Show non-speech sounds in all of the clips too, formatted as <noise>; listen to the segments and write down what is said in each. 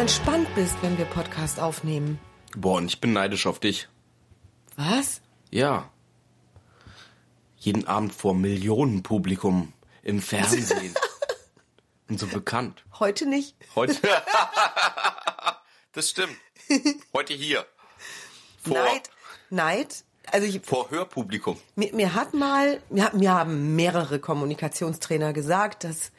entspannt bist, wenn wir Podcast aufnehmen. Boah, und ich bin neidisch auf dich. Was? Ja. Jeden Abend vor Millionenpublikum im Fernsehen. <laughs> und so bekannt. Heute nicht. Heute. <laughs> <laughs> das stimmt. Heute hier. Vor, Neid. Neid. Also ich, vor Hörpublikum. mir, mir hat mal, mir, mir haben mehrere Kommunikationstrainer gesagt, dass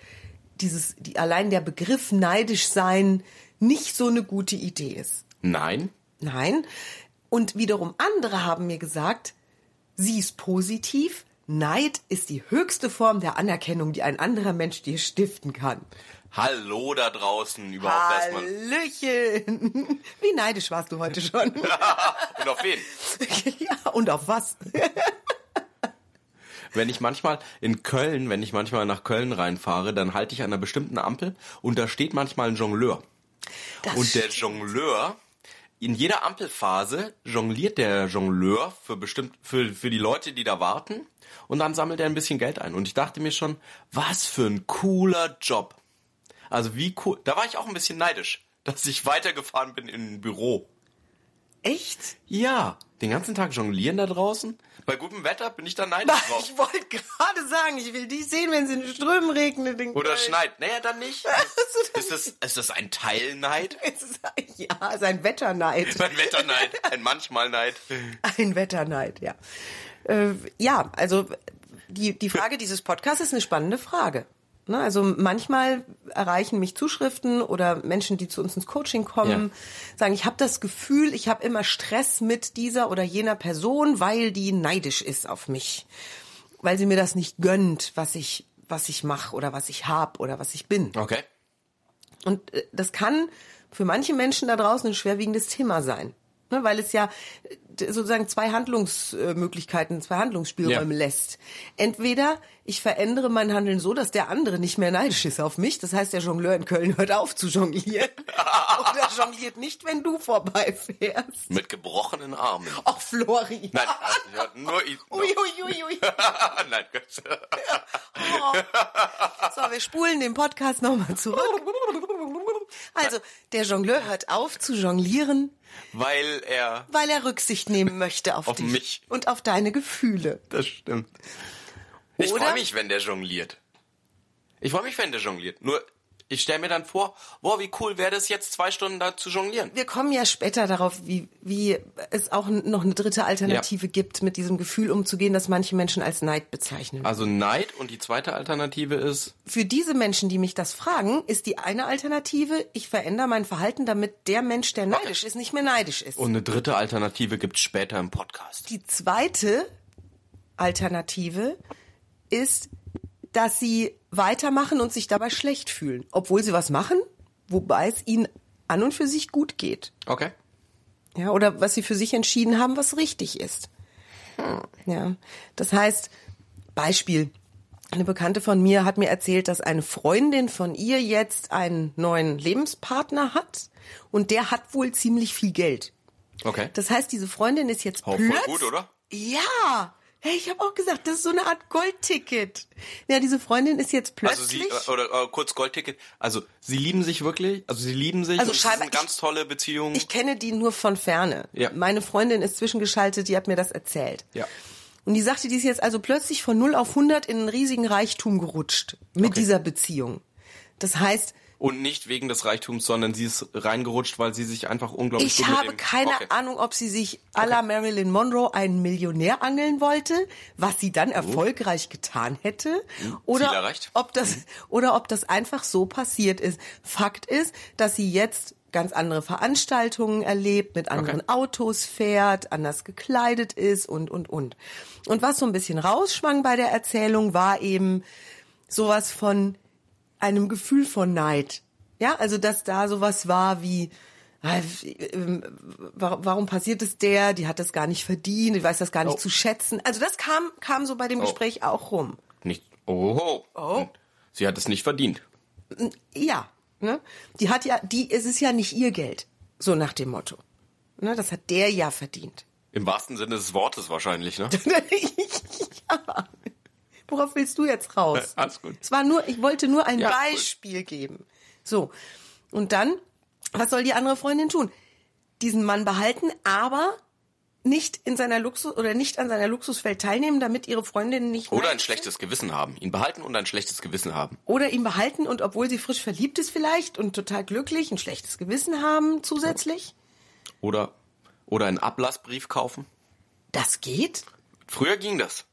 dieses, die, allein der Begriff neidisch sein nicht so eine gute Idee ist. Nein. Nein. Und wiederum andere haben mir gesagt, sie ist positiv. Neid ist die höchste Form der Anerkennung, die ein anderer Mensch dir stiften kann. Hallo da draußen überhaupt erstmal. Hallöchen! <laughs> Wie neidisch warst du heute schon? <laughs> Und auf wen? <laughs> ja, und auf was? Wenn ich manchmal in Köln, wenn ich manchmal nach Köln reinfahre, dann halte ich an einer bestimmten Ampel und da steht manchmal ein Jongleur. Das Und der Jongleur, in jeder Ampelphase jongliert der Jongleur für bestimmt, für, für die Leute, die da warten. Und dann sammelt er ein bisschen Geld ein. Und ich dachte mir schon, was für ein cooler Job. Also wie cool. Da war ich auch ein bisschen neidisch, dass ich weitergefahren bin in ein Büro. Echt? Ja, den ganzen Tag jonglieren da draußen. Bei gutem Wetter bin ich da neidisch drauf. Ich wollte gerade sagen, ich will dich sehen, wenn es in den Strömen regnet. Oder schneit. Naja, dann nicht. <laughs> Ist das, ist das ein Teilneid? <laughs> Es ist ein- Ja, es ist ein Wetterneid. <laughs> Ein Wetterneid, ein Manchmalneid. Ein Wetterneid, ja. Äh, ja, also die, die Frage dieses Podcasts ist eine spannende Frage. Ne, also manchmal erreichen mich Zuschriften oder Menschen, die zu uns ins Coaching kommen, Ja. sagen, ich habe das Gefühl, ich habe immer Stress mit dieser oder jener Person, weil die neidisch ist auf mich, weil sie mir das nicht gönnt, was ich was ich mache oder was ich hab oder was ich bin. Okay. Und äh, das kann für manche Menschen da draußen ein schwerwiegendes Thema sein. Ne, weil es ja äh, sozusagen zwei Handlungsmöglichkeiten, zwei Handlungsspielräume Ja. lässt. Entweder ich verändere mein Handeln so, dass der andere nicht mehr neidisch ist auf mich. Das heißt, der Jongleur in Köln hört auf zu jonglieren. <laughs> Oder jongliert nicht, wenn du vorbeifährst. Mit gebrochenen Armen. Ach, Flori. Nein, also, ja, nur ich. <laughs> Ui, ui, ui, ui. <laughs> Nein, Gott. So, wir spulen den Podcast nochmal zurück. Also, der Jongleur hört auf zu jonglieren, Weil er. weil er Rücksicht nehmen möchte auf, Auf dich mich. und auf deine Gefühle. Das stimmt. Ich freue mich, wenn der jongliert. Ich freue mich, wenn der jongliert. Nur, ich stelle mir dann vor, boah, wie cool wäre das jetzt, zwei Stunden da zu jonglieren. Wir kommen ja später darauf, wie, wie es auch noch eine dritte Alternative gibt, mit diesem Gefühl umzugehen, das manche Menschen als Neid bezeichnen. Also Neid und die zweite Alternative ist, Für diese Menschen, die mich das fragen, ist die eine Alternative, ich verändere mein Verhalten, damit der Mensch, der neidisch ist, nicht mehr neidisch ist. und eine dritte Alternative gibt's später im Podcast. Die zweite Alternative ist, dass sie weitermachen und sich dabei schlecht fühlen, obwohl sie was machen, wobei es ihnen an und für sich gut geht. Okay. Ja, oder was sie für sich entschieden haben, was richtig ist. Ja, das heißt, Beispiel. Eine Bekannte von mir hat mir erzählt, dass eine Freundin von ihr jetzt einen neuen Lebenspartner hat und der hat wohl ziemlich viel Geld. Okay. Das heißt, diese Freundin ist jetzt Auch voll plötz- gut, oder? Ja. Hey, ich habe auch gesagt, das ist so eine Art Goldticket. Ja, diese Freundin ist jetzt Also plötzlich. sie, äh, oder äh, kurz Goldticket, also sie lieben sich wirklich, also sie lieben sich, Also scheinbar- eine ganz tolle Beziehung. ich kenne die nur von ferne. Ja. Meine Freundin ist zwischengeschaltet, die hat mir das erzählt. Ja. Und die sagte, die ist jetzt also plötzlich von 0 auf 100 in einen riesigen Reichtum gerutscht mit Okay. dieser Beziehung. Das heißt, Und nicht wegen des Reichtums, sondern sie ist reingerutscht, weil sie sich einfach unglaublich ich habe keine okay. Ahnung, ob sie sich à la Marilyn Monroe einen Millionär angeln wollte, was sie dann erfolgreich getan hätte, oder Oh. erreicht. ob das oder ob das einfach so passiert ist. Fakt ist, dass sie jetzt ganz andere Veranstaltungen erlebt, mit anderen Okay. Autos fährt, anders gekleidet ist und und und. Und was so ein bisschen rausschwang bei der Erzählung war eben sowas von einem Gefühl von Neid. Ja, also dass da sowas war wie ah, ähm, wa- warum passiert es der? Die hat das gar nicht verdient, die weiß das gar nicht Oh. zu schätzen. Also das kam kam so bei dem Gespräch auch rum. Nicht, oh, Oh. Sie hat es nicht verdient. Ja, ne? Die hat ja, die es ist ja nicht ihr Geld, so nach dem Motto. Ne, das hat der ja verdient. Im wahrsten Sinne des Wortes wahrscheinlich, ne? <laughs> ja. Worauf willst du jetzt raus? Alles gut. Es war nur, ich wollte nur ein Ja. Beispiel geben. So. Und dann Was soll die andere Freundin tun? Diesen Mann behalten, aber nicht in seiner Luxus oder nicht an seiner Luxuswelt teilnehmen, damit ihre Freundin nicht Oder ein schlechtes Gewissen haben. Ihn behalten und ein schlechtes Gewissen haben. oder ihn behalten und obwohl sie frisch verliebt ist vielleicht und total glücklich, ein schlechtes Gewissen haben zusätzlich. Oder, oder einen Ablassbrief kaufen. Das geht. Früher ging das.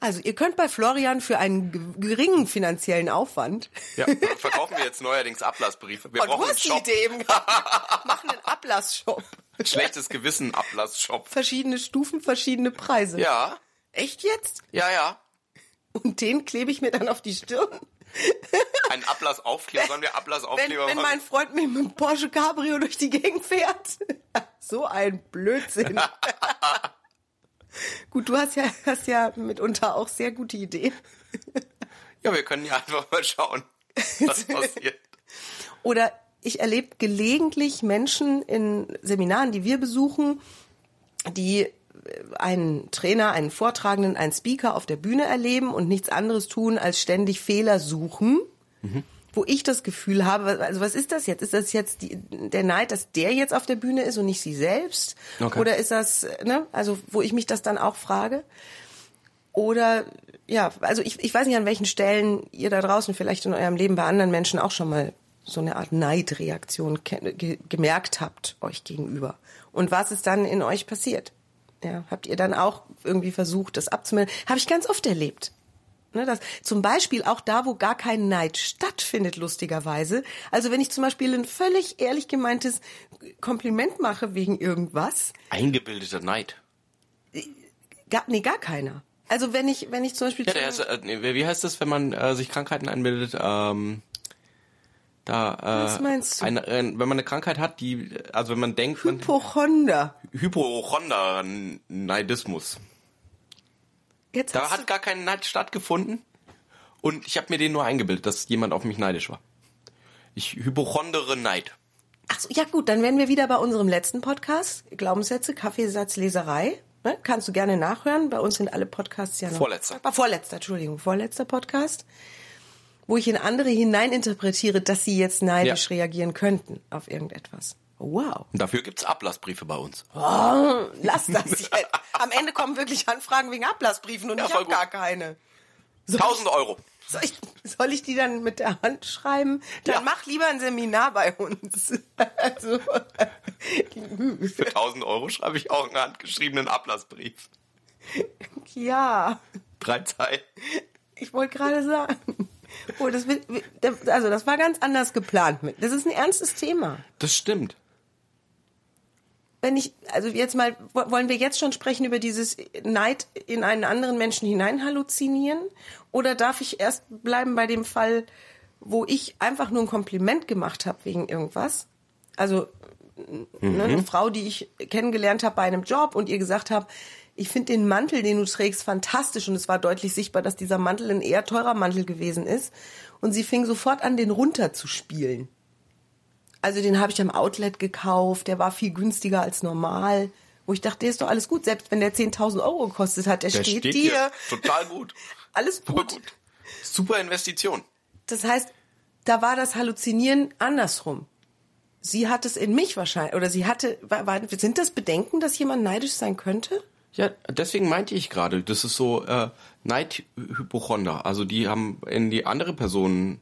Also ihr könnt bei Florian für einen ge- geringen finanziellen Aufwand Ja, verkaufen wir jetzt neuerdings Ablassbriefe. Wir du brauchen einen die Shop. Idee eben. <laughs> Machen einen Ablassshop. Schlechtes Gewissen Ablassshop. Verschiedene Stufen, verschiedene Preise. Ja, Echt jetzt? ja, ja. Und den klebe ich mir dann auf die Stirn. Ein Ablassaufkleber. Sollen wir Wenn, Ablassaufkleber wenn machen? mein Freund mir mit dem Porsche Cabrio durch die Gegend fährt. <laughs> So ein Blödsinn. <laughs> <laughs> Gut, du hast ja, hast ja mitunter auch sehr gute Ideen. <laughs> Ja, wir können ja einfach mal schauen, was <laughs> passiert. Oder ich erlebe gelegentlich Menschen in Seminaren, die wir besuchen, die äh, einen Trainer, einen Vortragenden, einen Speaker auf der Bühne erleben und nichts anderes tun, als ständig Fehler suchen. Wo ich das Gefühl habe, also was ist das jetzt? Ist das jetzt die, der Neid, dass der jetzt auf der Bühne ist und nicht sie selbst? Okay. Oder ist das, ne, also wo ich mich das dann auch frage? Oder ja, also ich, ich weiß nicht, an welchen Stellen ihr da draußen vielleicht in eurem Leben bei anderen Menschen auch schon mal so eine Art Neidreaktion ge gemerkt habt euch gegenüber. Und was ist dann in euch passiert? Ja, habt ihr dann auch irgendwie versucht, das abzumelden? Habe ich ganz oft erlebt. Ne, das, zum Beispiel auch da, wo gar kein Neid stattfindet, lustigerweise. Also wenn ich zum Beispiel ein völlig ehrlich gemeintes Kompliment mache wegen irgendwas, Eingebildeter Neid. gar, nee, gar keiner. Also wenn ich, wenn ich zum Beispiel Ja, der ist, äh, wie heißt das, wenn man äh, sich Krankheiten einbildet? Ähm, da, äh, Was meinst du? Eine, äh, wenn man eine Krankheit hat, die, also wenn man denkt, man Hypochonder. Hypochonder-Neidismus. Jetzt Da hat gar kein Neid stattgefunden und ich habe mir den nur eingebildet, dass jemand auf mich neidisch war. Ich hypochondere Neid. Ach so, ja gut, dann wären wir wieder bei unserem letzten Podcast, Glaubenssätze, Kaffeesatzleserei. Ne? Kannst du gerne nachhören. Bei uns sind alle Podcasts ja noch. Vorletzter. Ah, Vorletzter, Entschuldigung, vorletzter Podcast, wo ich in andere hineininterpretiere, dass sie jetzt neidisch Ja. reagieren könnten auf irgendetwas. Wow. Dafür gibt's Ablassbriefe bei uns. Oh, lass das jetzt. <laughs> Am Ende kommen wirklich Anfragen wegen Ablassbriefen und Ja, ich habe gar keine. 1000 Euro. Soll ich, soll ich die dann mit der Hand schreiben? Dann Ja. mach lieber ein Seminar bei uns. <laughs> Also, <laughs> Für 1000 Euro schreibe ich auch einen handgeschriebenen Ablassbrief. ja, Drei Zeilen. ich wollte gerade sagen. Oh, das also das war ganz anders geplant. Das ist ein ernstes Thema. Das stimmt. Wenn ich, also jetzt mal, wo- wollen wir jetzt schon sprechen über dieses Neid in einen anderen Menschen hinein halluzinieren? Oder darf ich erst bleiben bei dem Fall, wo ich einfach nur ein Kompliment gemacht habe wegen irgendwas? Also ne, eine Frau, die ich kennengelernt habe bei einem Job und ihr gesagt habe, ich finde den Mantel, den du trägst, fantastisch und es war deutlich sichtbar, dass dieser Mantel ein eher teurer Mantel gewesen ist und sie fing sofort an, den runterzuspielen. Also den habe ich am Outlet gekauft, der war viel günstiger als normal. Wo ich dachte, der ist doch alles gut, selbst wenn der 10.000 Euro gekostet hat, der, Der steht, steht dir. total gut. <laughs> Alles Super gut. gut. Super Investition. Das heißt, da war das Halluzinieren andersrum. Sie hat es in mich wahrscheinlich, oder sie hatte, war, sind das Bedenken, dass jemand neidisch sein könnte? Ja, deswegen meinte ich gerade, das ist so äh, Neidhypochonder. Also die haben in die andere Person,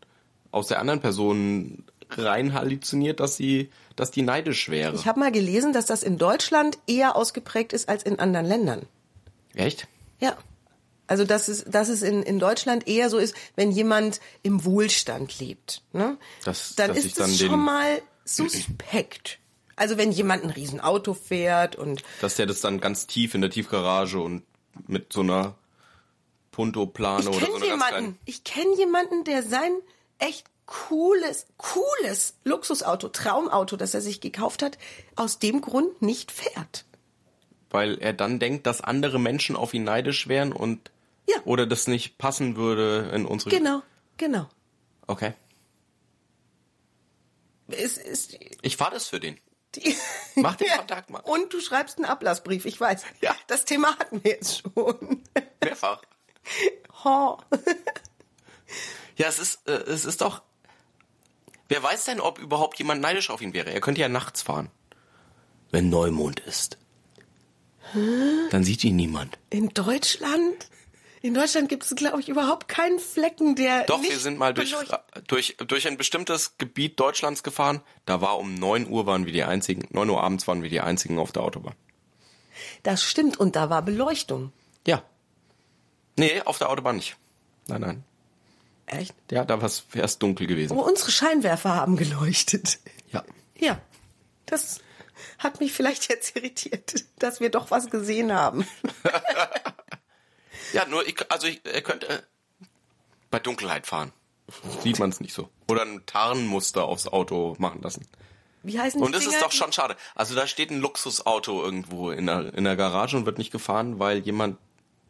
aus der anderen Person rein halluziniert, dass sie, dass die neidisch wäre. Ich habe mal gelesen, dass das in Deutschland eher ausgeprägt ist als in anderen Ländern. Echt? Ja. Also dass es, dass es in, in Deutschland eher so ist, wenn jemand im Wohlstand lebt. Ne? Dass- dann ist dann es den- schon mal suspekt. Also wenn jemand ein Riesenauto fährt und Dass der das dann ganz tief in der Tiefgarage und mit so einer Punto-Plane oder so einer jemanden, ich kenne jemanden, der sein echt cooles, cooles Luxusauto, Traumauto, das er sich gekauft hat, aus dem Grund nicht fährt. Weil er dann denkt, dass andere Menschen auf ihn neidisch wären und Ja. oder das nicht passen würde in unsere. Genau, genau. Okay. Es ist Ich fahr das für den. die <laughs> Mach den. Kontakt mal. Und du schreibst einen Ablassbrief, ich weiß. Ja. Das Thema hatten wir jetzt schon. Mehrfach. <laughs> Ho. Ja, es ist, äh, es ist doch. Wer weiß denn, ob überhaupt jemand neidisch auf ihn wäre? Er könnte ja nachts fahren. Wenn Neumond ist. Dann sieht ihn niemand. In Deutschland? In Deutschland gibt es, glaube ich, überhaupt keinen Flecken, der. Doch, wir sind mal durch, durch, durch ein bestimmtes Gebiet Deutschlands gefahren. Da war um 9 Uhr waren wir die einzigen, 9 Uhr abends waren wir die einzigen auf der Autobahn. Das stimmt, und da war Beleuchtung. Ja. Nee, auf der Autobahn nicht. Nein, nein. Echt? Ja, da war es erst dunkel gewesen. Aber unsere Scheinwerfer haben geleuchtet. Ja. Ja. Das hat mich vielleicht jetzt irritiert, dass wir doch was gesehen haben. <laughs> Ja, nur ich, also ich, er könnte äh, bei Dunkelheit fahren. Sieht man es nicht so. Oder ein Tarnmuster aufs Auto machen lassen. Wie heißen die Und das ist Dinger? doch schon schade. Also da steht ein Luxusauto irgendwo in der, in der Garage und wird nicht gefahren, weil jemand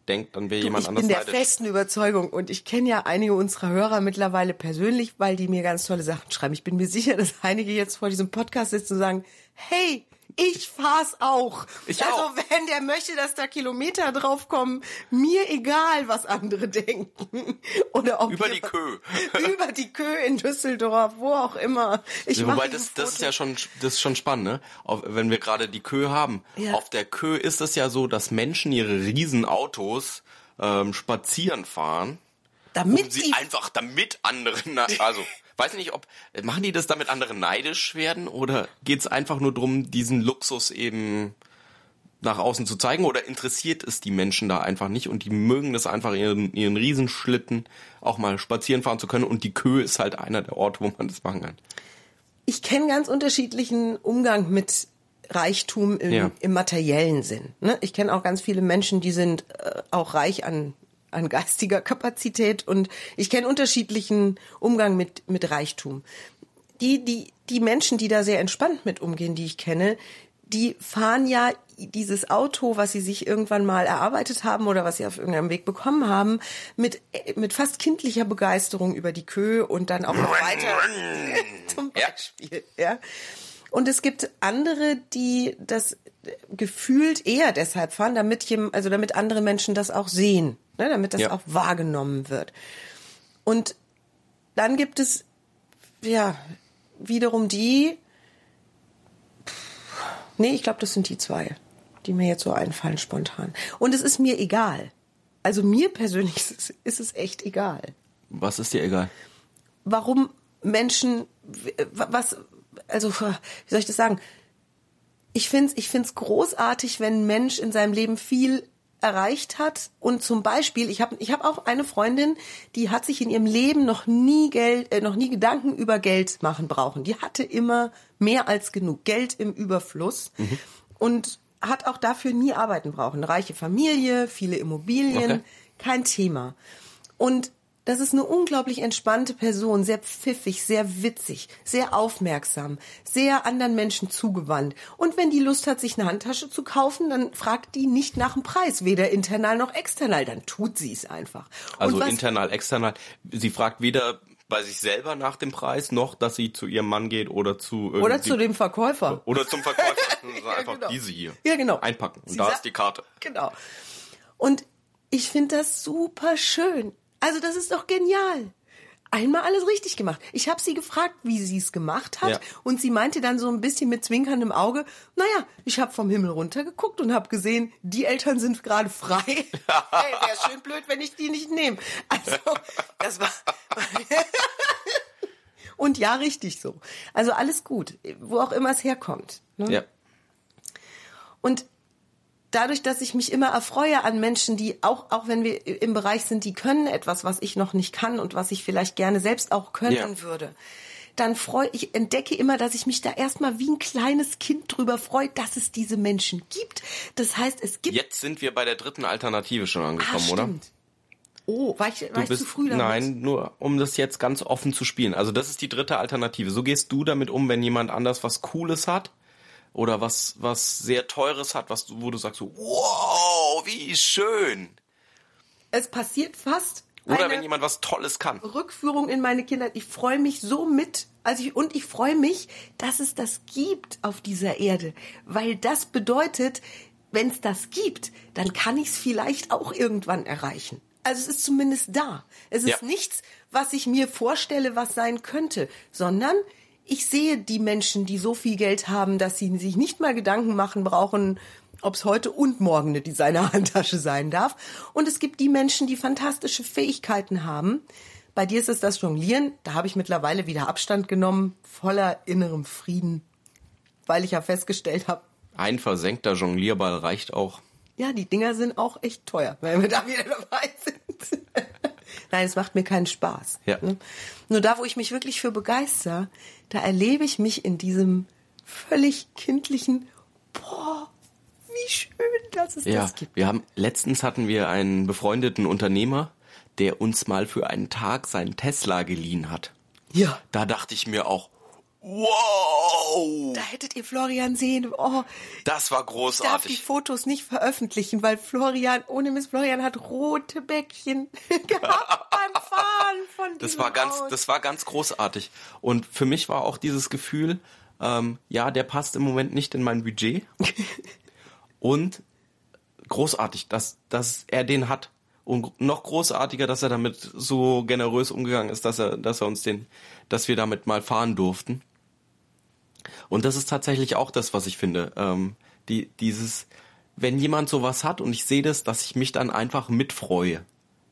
denkt, dann wäre jemand ich anders bin der neidisch. festen Überzeugung und ich kenne ja einige unserer Hörer mittlerweile persönlich, weil die mir ganz tolle Sachen schreiben. Ich bin mir sicher, dass einige jetzt vor diesem Podcast sitzen und sagen, hey, ich fahr's auch. Ich also auch. wenn der möchte, dass da Kilometer draufkommen, mir egal, was andere <laughs> denken. Oder ob Über die Kö. <laughs> über die Kö in Düsseldorf, wo auch immer. Ich Wobei das, das ist ja schon, das ist schon spannend, ne? Auf, wenn wir gerade die Kö haben. Ja. Auf der Kö ist es ja so, dass Menschen ihre Riesenautos ähm, spazieren fahren, damit um sie einfach, damit andere, also weiß nicht, ob machen die das, damit andere neidisch werden oder geht's einfach nur drum, diesen Luxus eben nach außen zu zeigen oder interessiert es die Menschen da einfach nicht und die mögen das einfach ihren, ihren Riesenschlitten auch mal spazieren fahren zu können und die Kö ist halt einer der Orte, wo man das machen kann. ich kenne ganz unterschiedlichen Umgang mit Reichtum im, Ja. im materiellen Sinn. Ne? Ich kenne auch ganz viele Menschen, die sind äh, auch reich an, an geistiger Kapazität und ich kenne unterschiedlichen Umgang mit, mit Reichtum. Die, die, die Menschen, die da sehr entspannt mit umgehen, die ich kenne, die fahren ja dieses Auto, was sie sich irgendwann mal erarbeitet haben oder was sie auf irgendeinem Weg bekommen haben, mit, mit fast kindlicher Begeisterung über die Kö und dann auch noch weiter <laughs> zum Ja. Beispiel. Ja. Und es gibt andere, die das gefühlt eher deshalb fahren, damit also damit andere Menschen das auch sehen, ne, damit das Ja. auch wahrgenommen wird. Und dann gibt es ja wiederum die, nee, ich glaube, das sind die zwei, die mir jetzt so einfallen spontan. Und es ist mir egal. Also mir persönlich <laughs> ist es, ist es echt egal Was ist dir egal? warum Menschen, was, also, <laughs> wie soll ich das sagen? Ich finde es ich find's großartig, wenn ein Mensch in seinem Leben viel erreicht hat und zum Beispiel, ich habe ich hab auch eine Freundin, die hat sich in ihrem Leben noch nie Geld, äh, noch nie Gedanken über Geld machen brauchen. Die hatte immer mehr als genug Geld im Überfluss und hat auch dafür nie arbeiten brauchen. Eine reiche Familie, viele Immobilien, Okay. kein Thema. Und das ist eine unglaublich entspannte Person, sehr pfiffig, sehr witzig, sehr aufmerksam, sehr anderen Menschen zugewandt. Und wenn die Lust hat, sich eine Handtasche zu kaufen, dann fragt die nicht nach dem Preis, weder internal noch external, dann tut sie es einfach. Also was- internal, external. Sie fragt weder bei sich selber nach dem Preis, noch dass sie zu ihrem Mann geht oder zu oder zu dem Verkäufer. oder zum Verkäufer. <laughs> Also einfach genau. diese hier. Ja, genau. Einpacken. Und Sie da ist die Karte. Genau. Und ich finde das super schön. Also das ist doch genial. Einmal alles richtig gemacht. Ich habe sie gefragt, wie sie es gemacht hat. Ja. Und sie meinte dann so ein bisschen mit zwinkerndem Auge, naja, ich habe vom Himmel runter geguckt und habe gesehen, die Eltern sind gerade frei. <laughs> hey, wäre schön blöd, wenn ich die nicht nehme. Also, das war... <laughs> und ja, richtig so. Also alles gut, wo auch immer es herkommt. Ne? Ja. Und dadurch, dass ich mich immer erfreue an Menschen, die auch, auch wenn wir im Bereich sind, die können etwas, was ich noch nicht kann und was ich vielleicht gerne selbst auch können Ja. würde, dann freue ich, entdecke immer, dass ich mich da erstmal wie ein kleines Kind drüber freue, dass es diese Menschen gibt. Das heißt, es gibt. Jetzt sind wir bei der dritten Alternative schon ah, angekommen, oder? stimmt. Oh, war ich, war Du ich bist, zu früh damit? nein, nur um das jetzt ganz offen zu spielen. Also das ist die dritte Alternative. So gehst du damit um, wenn jemand anders was Cooles hat oder was was sehr teures hat, was wo du sagst so, wow, wie schön. Es passiert fast. Oder wenn jemand was Tolles kann. Rückführung in meine Kindheit. Ich freue mich so mit. Also ich, und ich freue mich, dass es das gibt auf dieser Erde, weil das bedeutet, wenn es das gibt, dann kann ich es vielleicht auch irgendwann erreichen. Also es ist zumindest da. Es ist Ja. nichts, was ich mir vorstelle, was sein könnte, sondern ich sehe die Menschen, die so viel Geld haben, dass sie sich nicht mal Gedanken machen brauchen, ob es heute und morgen eine Designer-Handtasche sein darf. Und es gibt die Menschen, die fantastische Fähigkeiten haben. Bei dir ist es das Jonglieren. Da habe ich mittlerweile wieder Abstand genommen, voller innerem Frieden, weil ich ja festgestellt habe, Ein versenkter Jonglierball reicht auch. ja, die Dinger sind auch echt teuer, wenn wir da wieder dabei sind. Nein, es macht mir keinen Spaß. Ja. ne? Nur da, wo ich mich wirklich für begeister, da erlebe ich mich in diesem völlig kindlichen, boah, wie schön, dass es Ja, das gibt. wir haben letztens hatten wir einen befreundeten Unternehmer, der uns mal für einen Tag seinen Tesla geliehen hat. Ja. Da dachte ich mir auch, wow, Da hättet ihr Florian sehen. Oh, das war ich darf die großartig. Fotos nicht veröffentlichen, weil Florian, ohne Miss Florian hat rote Bäckchen <laughs> gehabt beim Fahren von Das war ganz, Auto. das war ganz großartig. Und für mich war auch dieses Gefühl, ähm, ja, der passt im Moment nicht in mein Budget. <laughs> Und großartig, dass, dass er den hat. Und noch großartiger, dass er damit so generös umgegangen ist, dass er, dass er uns den, dass wir damit mal fahren durften. Und das ist tatsächlich auch das, was ich finde. Ähm, die, dieses, wenn jemand sowas hat und ich sehe das, dass ich mich dann einfach mitfreue.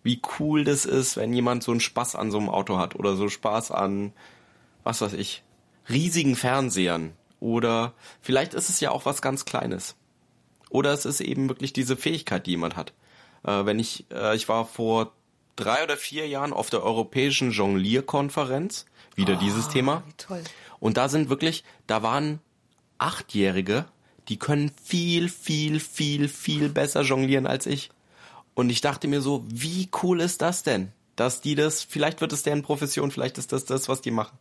Wie cool das ist, wenn jemand so einen Spaß an so einem Auto hat oder so Spaß an, was weiß ich, riesigen Fernsehern. Oder vielleicht ist es ja auch was ganz Kleines. Oder es ist eben wirklich diese Fähigkeit, die jemand hat. Äh, wenn ich, äh, ich war vor drei oder vier Jahren auf der Europäischen Jonglierkonferenz, wieder dieses Thema. wie toll. Und da sind wirklich, da waren Achtjährige, die können viel, viel, viel, viel besser jonglieren als ich. Und ich dachte mir so, wie cool ist das denn? Dass die das, vielleicht wird es deren Profession, vielleicht ist das das, was die machen.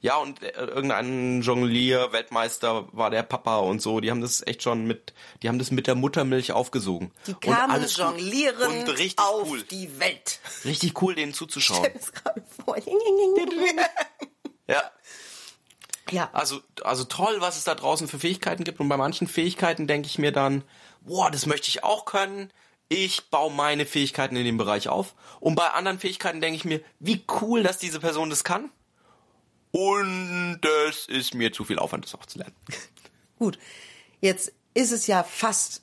Ja, und äh, irgendein Jonglier-Weltmeister war der Papa und so. Die haben das echt schon mit, die haben das mit der Muttermilch aufgesogen. Die und kamen alles gut. jonglieren und richtig auf cool. die Welt. Richtig cool, denen zuzuschauen. stell mir's gerade vor. <laughs> Ja. Ja. Also, also toll, was es da draußen für Fähigkeiten gibt. Und bei manchen Fähigkeiten denke ich mir dann, boah, das möchte ich auch können. Ich baue meine Fähigkeiten in dem Bereich auf. Und bei anderen Fähigkeiten denke ich mir, wie cool, dass diese Person das kann. Und das ist mir zu viel Aufwand, das auch zu lernen. <laughs> Gut. Jetzt ist es ja fast,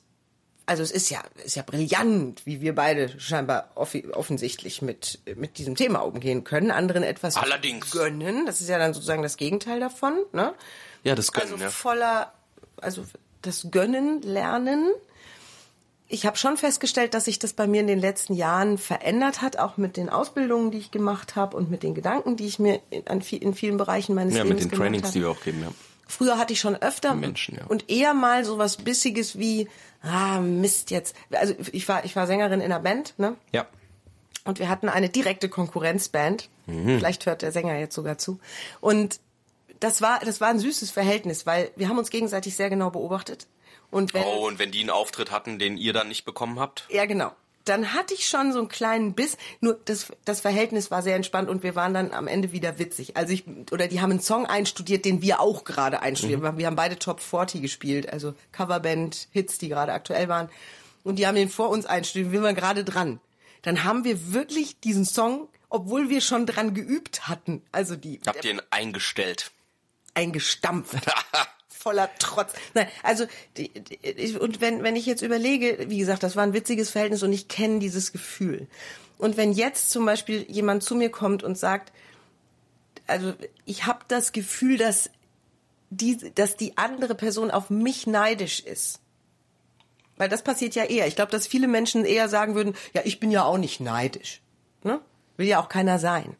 also es ist ja, ist ja brillant, wie wir beide scheinbar offensichtlich mit, mit diesem Thema umgehen können. Anderen etwas Allerdings. gönnen. Das ist ja dann sozusagen das Gegenteil davon, ne? Ja, das können, Also ja. voller, also das Gönnen, Lernen. Ich habe schon festgestellt, dass sich das bei mir in den letzten Jahren verändert hat, auch mit den Ausbildungen, die ich gemacht habe und mit den Gedanken, die ich mir in, in vielen Bereichen meines Ja, Lebens mit den gemacht Trainings, habe. die wir auch geben, ja. Früher hatte ich schon öfter Menschen, ja. und eher mal so was Bissiges wie, ah, Mist jetzt. Also ich war, ich war Sängerin in einer Band, ne? Ja. Und wir hatten eine direkte Konkurrenzband. Mhm. Vielleicht hört der Sänger jetzt sogar zu. Und das war, das war ein süßes Verhältnis, weil wir haben uns gegenseitig sehr genau beobachtet. Und wenn, Oh, und wenn die einen Auftritt hatten, den ihr dann nicht bekommen habt? ja, genau. Dann hatte ich schon so einen kleinen Biss. Nur das, das Verhältnis war sehr entspannt und wir waren dann am Ende wieder witzig. Also ich, oder die haben einen Song einstudiert, den wir auch gerade einstudiert haben. Wir haben beide Top 40 gespielt, also Coverband, Hits, die gerade aktuell waren. Und die haben den vor uns einstudiert. Wir waren gerade dran. Dann haben wir wirklich diesen Song, obwohl wir schon dran geübt hatten, also die, Habt ihr ihn eingestellt? eingestampft. <laughs> Voller Trotz. Nein, also die, die, und wenn wenn ich jetzt überlege, wie gesagt, das war ein witziges Verhältnis und ich kenne dieses Gefühl. Und wenn jetzt zum Beispiel jemand zu mir kommt und sagt, also ich habe das Gefühl, dass die, dass die andere Person auf mich neidisch ist. Weil das passiert ja eher. Ich glaube, dass viele Menschen eher sagen würden, ja, ich bin ja auch nicht neidisch. Ne? Will ja auch keiner sein.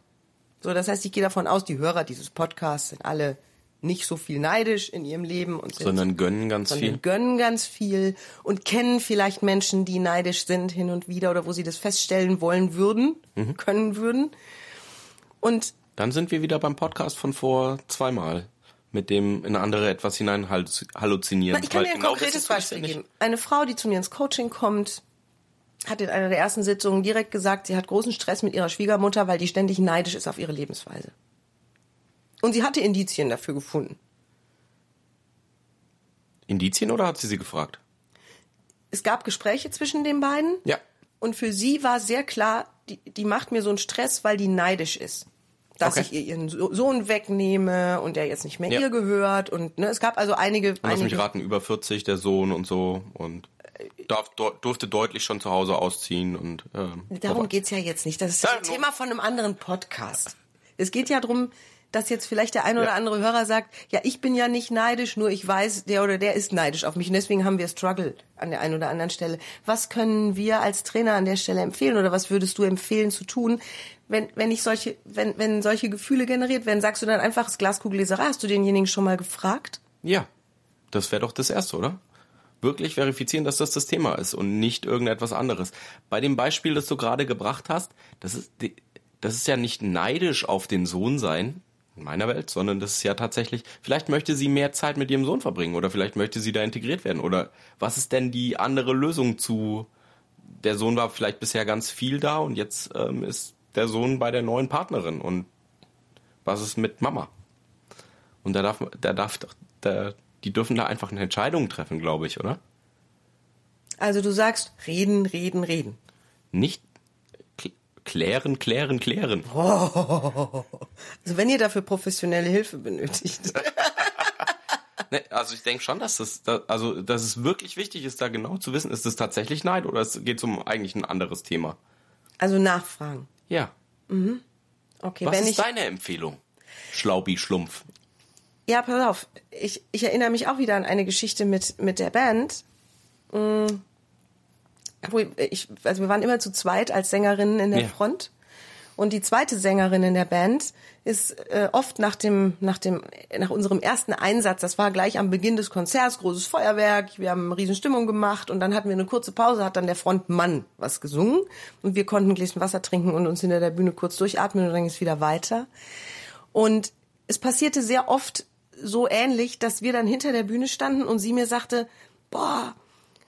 So, das heißt, ich gehe davon aus, die Hörer dieses Podcasts sind alle nicht so viel neidisch in ihrem Leben und sind Sondern gönnen ganz sondern viel. gönnen ganz viel und kennen vielleicht Menschen, die neidisch sind hin und wieder oder wo sie das feststellen wollen würden, Mhm. können würden. Und Dann sind wir wieder beim Podcast von vor zweimal. Mit dem in andere etwas hinein halluzi- halluzinieren. ich kann dir ein genau konkretes Beispiel geben. Eine Frau, die zu mir ins Coaching kommt, hat in einer der ersten Sitzungen direkt gesagt, sie hat großen Stress mit ihrer Schwiegermutter, weil die ständig neidisch ist auf ihre Lebensweise. Und sie hatte Indizien dafür gefunden. Indizien oder hat sie sie gefragt? Es gab Gespräche zwischen den beiden. Ja. Und für sie war sehr klar, die, die macht mir so einen Stress, weil die neidisch ist. Dass Okay. ich ihr ihren So- Sohn wegnehme und der jetzt nicht mehr Ja. ihr gehört. Und ne, es gab also einige. Lass mich einige raten, über 40, der Sohn und so. Und darf, do- durfte deutlich schon zu Hause ausziehen. und ähm, Darum vorbei. geht's ja jetzt nicht. Das ist Ja, ein Thema von einem anderen Podcast. Es geht ja drum, dass jetzt vielleicht der ein oder Ja. andere Hörer sagt, ja, ich bin ja nicht neidisch, nur ich weiß, der oder der ist neidisch auf mich und deswegen haben wir Struggle an der einen oder anderen Stelle. Was können wir als Trainer an der Stelle empfehlen oder was würdest du empfehlen zu tun, wenn, wenn ich solche, wenn, wenn solche Gefühle generiert werden? Sagst du dann einfach, das Glaskugelleserei, hast du denjenigen schon mal gefragt? Ja, das wäre doch das Erste, oder? Wirklich verifizieren, dass das das Thema ist und nicht irgendetwas anderes. Bei dem Beispiel, das du gerade gebracht hast, das ist, das ist ja nicht neidisch auf den Sohn sein, in meiner Welt, sondern das ist ja tatsächlich, vielleicht möchte sie mehr Zeit mit ihrem Sohn verbringen oder vielleicht möchte sie da integriert werden oder was ist denn die andere Lösung zu, der Sohn war vielleicht bisher ganz viel da und jetzt ähm, ist der Sohn bei der neuen Partnerin und was ist mit Mama? Und da darf, da darf, da, die dürfen da einfach eine Entscheidung treffen, glaube ich, oder? Also du sagst, reden, reden, reden. Nicht kl- klären, klären, klären. Also wenn ihr dafür professionelle Hilfe benötigt. <laughs> Ne, also ich denke schon, dass das, da, also dass es wirklich wichtig ist, da genau zu wissen, ist es tatsächlich Neid oder es geht um eigentlich ein anderes Thema. Also nachfragen. Ja. Okay, Was ist ich. deine Empfehlung? Schlaubi Schlumpf. Ja, pass auf. Ich, ich erinnere mich auch wieder an eine Geschichte mit, mit der Band. Mm. Wo ich, also wir waren immer zu zweit als Sängerinnen in der Ja. Front. Und die zweite Sängerin in der Band ist äh, oft nach dem, nach dem, nach unserem ersten Einsatz, das war gleich am Beginn des Konzerts, großes Feuerwerk, wir haben eine riesen Stimmung gemacht und dann hatten wir eine kurze Pause, hat dann der Frontmann was gesungen und wir konnten ein Gläschen Wasser trinken und uns hinter der Bühne kurz durchatmen und dann ging es wieder weiter. Und es passierte sehr oft so ähnlich, dass wir dann hinter der Bühne standen und sie mir sagte, boah,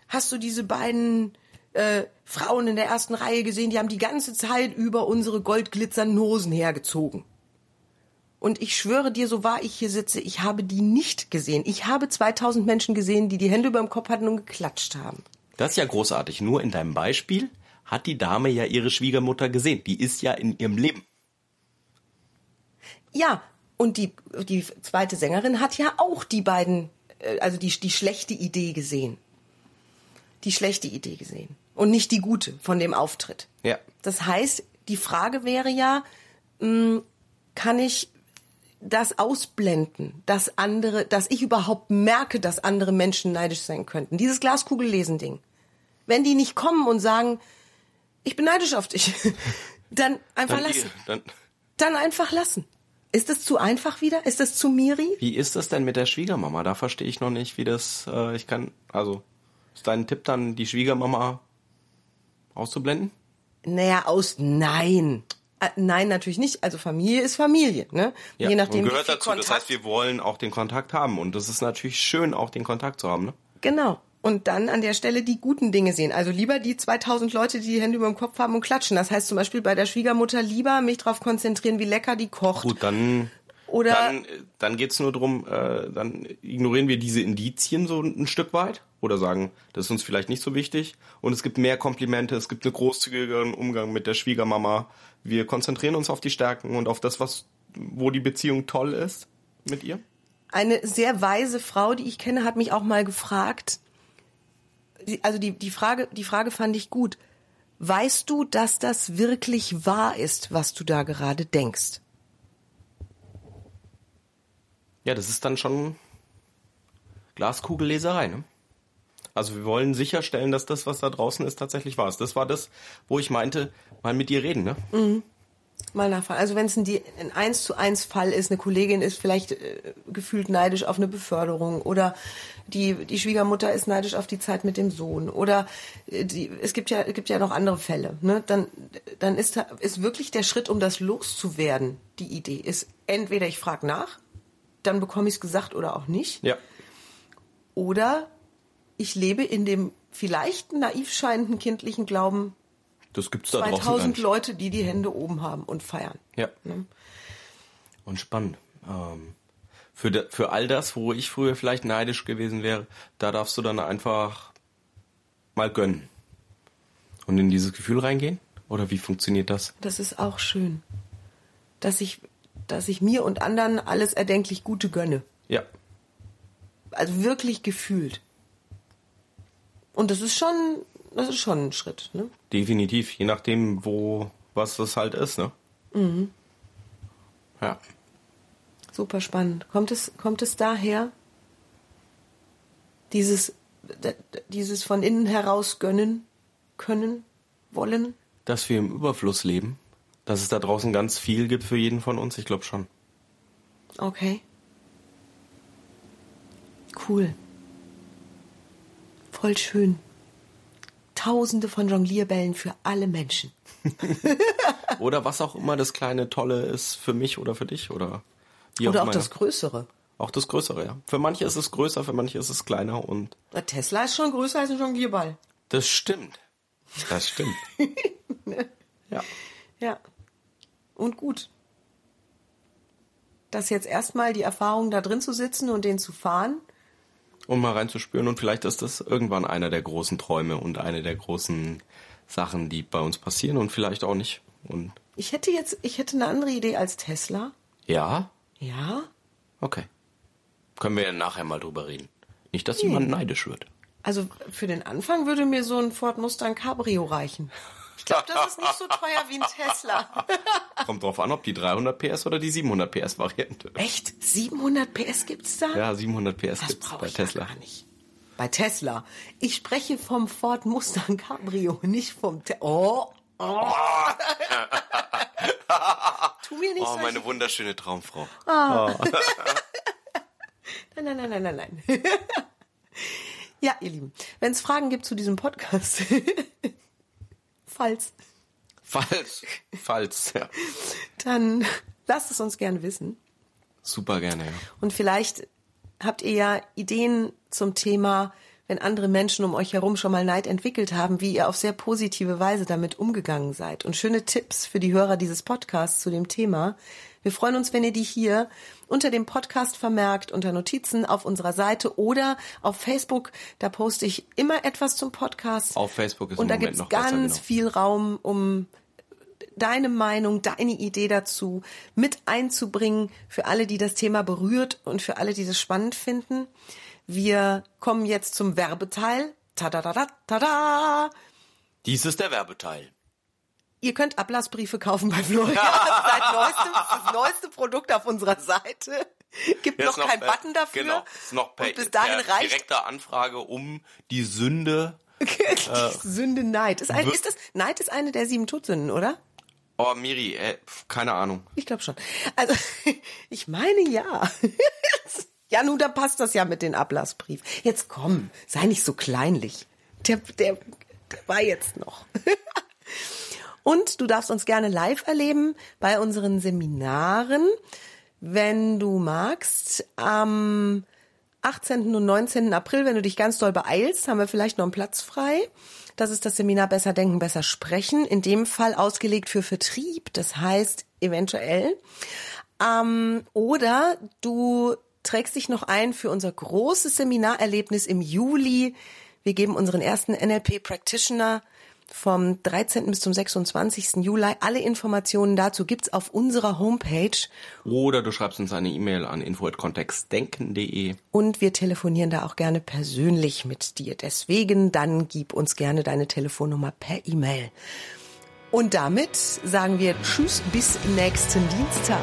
hast du diese beiden äh, Frauen in der ersten Reihe gesehen, die haben die ganze Zeit über unsere goldglitzernden Hosen hergezogen. Und ich schwöre dir, so wahr ich hier sitze, ich habe die nicht gesehen. Ich habe 2000 Menschen gesehen, die die Hände über dem Kopf hatten und geklatscht haben. Das ist ja großartig. Nur in deinem Beispiel hat die Dame ja ihre Schwiegermutter gesehen. Die ist ja in ihrem Leben. Ja, und die, die zweite Sängerin hat ja auch die beiden, äh, also die, die schlechte Idee gesehen. Die schlechte Idee gesehen. Und nicht die gute von dem Auftritt. Ja. Das heißt, die Frage wäre ja, mh, kann ich das ausblenden, dass andere, dass ich überhaupt merke, dass andere Menschen neidisch sein könnten. Dieses Glaskugellesen-Ding. Wenn die nicht kommen und sagen, ich bin neidisch auf dich, <laughs> dann einfach Dann, lassen. dann, Dann einfach lassen. Ist das zu einfach wieder? Ist das zu Miri? Wie ist das denn mit der Schwiegermama? Da verstehe ich noch nicht, wie das, äh, ich kann, also, ist dein Tipp dann, die Schwiegermama auszublenden? Naja, aus Nein. Äh, Nein, natürlich nicht. Also Familie ist Familie, ne? Je nachdem, gehört dazu. Kontakt. Das heißt, wir wollen auch den Kontakt haben. Und das ist natürlich schön, auch den Kontakt zu haben, ne? Genau. Und dann an der Stelle die guten Dinge sehen. Also lieber die 2000 Leute, die die Hände über dem Kopf haben und klatschen. Das heißt zum Beispiel bei der Schwiegermutter lieber mich darauf konzentrieren, wie lecker die kocht. Gut, dann, Oder dann, dann geht's nur drum, äh, dann ignorieren wir diese Indizien so ein Stück weit oder sagen, das ist uns vielleicht nicht so wichtig. Und es gibt mehr Komplimente, es gibt einen großzügigeren Umgang mit der Schwiegermama. Wir konzentrieren uns auf die Stärken und auf das, was, wo die Beziehung toll ist mit ihr. eine sehr weise Frau, die ich kenne, hat mich auch mal gefragt, also die, die, Frage, die Frage fand ich gut. Weißt du, dass das wirklich wahr ist, was du da gerade denkst? Ja, das ist dann schon Glaskugelleserei, ne? Also wir wollen sicherstellen, dass das, was da draußen ist, tatsächlich wahr ist. Das war das, wo ich meinte, mal mit dir reden, ne? Mal nachfragen. Also wenn es ein, ein 1 zu 1 Fall ist, eine Kollegin ist vielleicht äh, gefühlt neidisch auf eine Beförderung oder die, die Schwiegermutter ist neidisch auf die Zeit mit dem Sohn oder äh, die, es gibt ja, es gibt ja noch andere Fälle. Ne? Dann, dann ist, ist wirklich der Schritt, um das loszuwerden, die Idee, ist entweder ich frage nach, dann bekomme ich es gesagt oder auch nicht. Ja. Oder ich lebe in dem vielleicht naiv scheinenden kindlichen Glauben, Das gibt's da draußen gar 2000 nicht. Leute, die die Hände oben haben und feiern. Ja. Und spannend. Ähm, für, de, für all das, wo ich früher vielleicht neidisch gewesen wäre, da darfst du dann einfach mal gönnen. Und in dieses Gefühl reingehen? Oder wie funktioniert das? Das ist auch schön. Dass ich, dass ich mir und anderen alles erdenklich Gute gönne. Ja. Also wirklich gefühlt. Und das ist schon, das ist schon ein Schritt, ne? Definitiv. Je nachdem, wo, was das halt ist, ne? Mhm. Ja. Super spannend. Kommt es, kommt es daher? Dieses, dieses von innen heraus gönnen, können, wollen? Dass wir im Überfluss leben. Dass es da draußen ganz viel gibt für jeden von uns, ich glaube schon. Okay. Cool. Voll schön. Tausende von Jonglierbällen für alle Menschen. <laughs> Oder was auch immer das kleine Tolle ist für mich oder für dich oder wie Oder auch immer. das Größere. auch das Größere, ja. Für manche ist es größer, für manche ist es kleiner und Der Tesla ist schon größer als ein Jonglierball. das stimmt. Das stimmt. <laughs> ja. Ja. Und gut. Das jetzt erstmal die Erfahrung, da drin zu sitzen und den zu fahren. Um mal reinzuspüren und vielleicht ist das irgendwann einer der großen Träume und eine der großen Sachen, die bei uns passieren und vielleicht auch nicht. Und Ich hätte jetzt, ich hätte eine andere Idee als Tesla. ja, Ja. okay. Können wir ja nachher mal drüber reden. Nicht, dass jemand neidisch wird. Also für den Anfang würde mir so ein Ford Mustang Cabrio reichen. Ich glaube, das ist nicht so teuer wie ein Tesla. <laughs> Kommt drauf an, ob die 300 PS oder die 700 PS Variante. Echt? 700 PS gibt's da? Ja, 700 PS das gibt's bei ich Tesla. Gar nicht. Bei Tesla. Ich spreche vom Ford Mustang Cabrio, nicht vom Te Oh. oh. <laughs> tu mir nicht Oh, solche... meine wunderschöne Traumfrau. <laughs> Nein, nein, nein, nein, nein, nein. ja, ihr Lieben, wenn es Fragen gibt zu diesem Podcast, falls, Falls. Falls, ja. dann lasst es uns gerne wissen. Super gerne, ja. Und vielleicht habt ihr ja Ideen zum Thema, wenn andere Menschen um euch herum schon mal Neid entwickelt haben, wie ihr auf sehr positive Weise damit umgegangen seid. Und schöne Tipps für die Hörer dieses Podcasts zu dem Thema. Wir freuen uns, wenn ihr die hier unter dem Podcast vermerkt, unter Notizen auf unserer Seite oder auf Facebook. Da poste ich immer etwas zum Podcast. Auf Facebook ist Und da gibt's noch ganz besser, genau. viel Raum, um deine Meinung, deine Idee dazu mit einzubringen für alle, die das Thema berührt und für alle, die das spannend finden. Wir kommen jetzt zum Werbeteil. Tada, tada, tada. Dies ist der Werbeteil. Ihr könnt Ablassbriefe kaufen bei Florian. <laughs> Seit neuestem, das neueste Produkt auf unserer Seite. Gibt Jetzt noch keinen äh, Button dafür. Genau, ist noch per, und bis dahin per reicht direkter Anfrage um die Sünde. <laughs> Sünde Neid. Ist, ein, ist das, Neid ist eine der sieben Todsünden, oder? Oh, Miri, äh, keine Ahnung. Ich glaube schon. Also, <laughs> ich meine ja. Ja, nun, da passt das ja mit den Ablassbrief. Jetzt komm, sei nicht so kleinlich. Der, der, der war jetzt noch. Und du darfst uns gerne live erleben bei unseren Seminaren, wenn du magst. Am 18. und 19. April, wenn du dich ganz doll beeilst, haben wir vielleicht noch einen Platz frei. Das ist das Seminar Besser Denken, Besser Sprechen. In dem Fall ausgelegt für Vertrieb. Das heißt, eventuell. Ähm, oder du trägst dich noch ein für unser großes Seminarerlebnis im Juli. Wir geben unseren ersten NLP Practitioner vom 13. bis zum 26. Juli. Alle Informationen dazu gibt's auf unserer Homepage Oder du schreibst uns eine E-Mail an info@kontextdenken.de. und wir telefonieren da auch gerne persönlich mit dir. Deswegen dann gib uns gerne deine Telefonnummer per E-Mail. Und damit sagen wir Tschüss bis nächsten Dienstag.